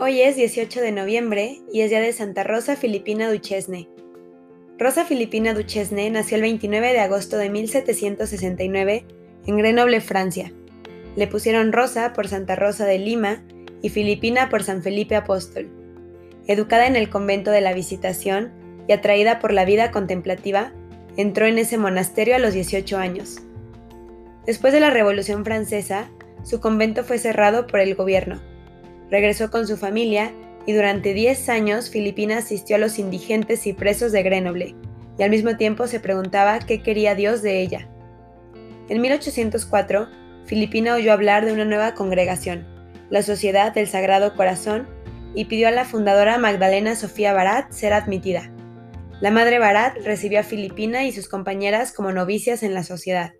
Hoy es 18 de noviembre y es día de Santa Rosa Filipina Duchesne. Rosa Filipina Duchesne nació el 29 de agosto de 1769 en Grenoble, Francia. Le pusieron Rosa por Santa Rosa de Lima y Filipina por San Felipe Apóstol. Educada en el convento de la Visitación y atraída por la vida contemplativa, entró en ese monasterio a los 18 años. Después de la Revolución Francesa, su convento fue cerrado por el gobierno Regresó con su familia y durante 10 años Filipina asistió a los indigentes y presos de Grenoble, y al mismo tiempo se preguntaba qué quería Dios de ella. En 1804, Filipina oyó hablar de una nueva congregación, la Sociedad del Sagrado Corazón, y pidió a la fundadora Magdalena Sofía Barat ser admitida. La madre Barat recibió a Filipina y sus compañeras como novicias en la sociedad.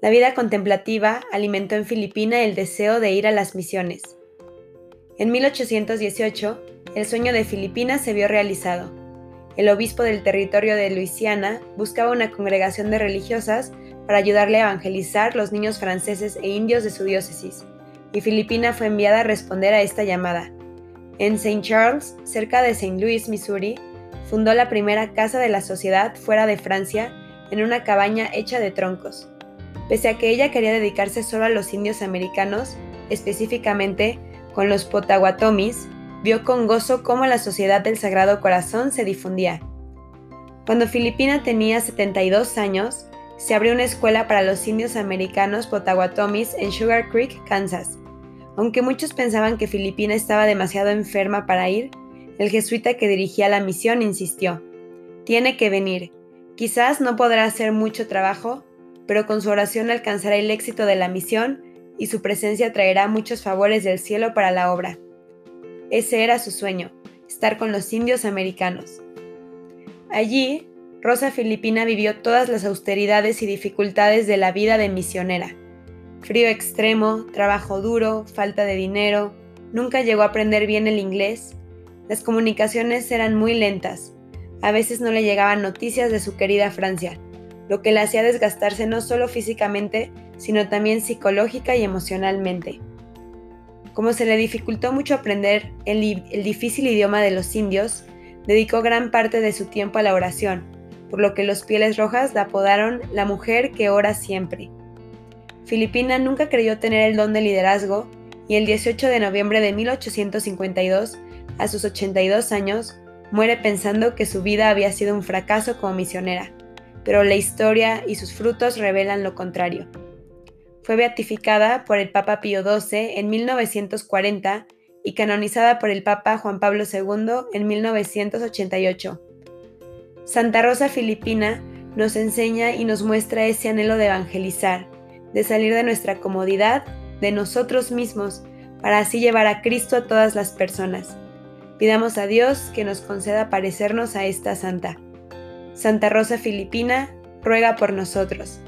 La vida contemplativa alimentó en Filipina el deseo de ir a las misiones. En 1818, el sueño de Filipinas se vio realizado. El obispo del territorio de Luisiana buscaba una congregación de religiosas para ayudarle a evangelizar los niños franceses e indios de su diócesis, y Filipina fue enviada a responder a esta llamada. En St. Charles, cerca de St. Louis, Missouri, fundó la primera casa de la sociedad fuera de Francia en una cabaña hecha de troncos. Pese a que ella quería dedicarse solo a los indios americanos, específicamente con los Potawatomis, vio con gozo cómo la Sociedad del Sagrado Corazón se difundía. Cuando Filipina tenía 72 años, se abrió una escuela para los indios americanos Potawatomis en Sugar Creek, Kansas. Aunque muchos pensaban que Filipina estaba demasiado enferma para ir, el jesuita que dirigía la misión insistió. Tiene que venir. Quizás no podrá hacer mucho trabajo, pero con su oración alcanzará el éxito de la misión y su presencia traerá muchos favores del cielo para la obra. Ese era su sueño, estar con los indios americanos. Allí, Rosa Filipina vivió todas las austeridades y dificultades de la vida de misionera. Frío extremo, trabajo duro, falta de dinero, nunca llegó a aprender bien el inglés, las comunicaciones eran muy lentas, a veces no le llegaban noticias de su querida Francia, lo que le hacía desgastarse no solo físicamente, sino también psicológica y emocionalmente. Como se le dificultó mucho aprender el, difícil idioma de los indios, dedicó gran parte de su tiempo a la oración, por lo que los Pieles Rojas la apodaron la mujer que ora siempre. Filipina nunca creyó tener el don de liderazgo y el 18 de noviembre de 1852, a sus 82 años, muere pensando que su vida había sido un fracaso como misionera, pero la historia y sus frutos revelan lo contrario. Fue beatificada por el Papa Pío XII en 1940 y canonizada por el Papa Juan Pablo II en 1988. Santa Rosa Filipina nos enseña y nos muestra ese anhelo de evangelizar, de salir de nuestra comodidad, de nosotros mismos, para así llevar a Cristo a todas las personas. Pidamos a Dios que nos conceda parecernos a esta santa. Santa Rosa Filipina, ruega por nosotros.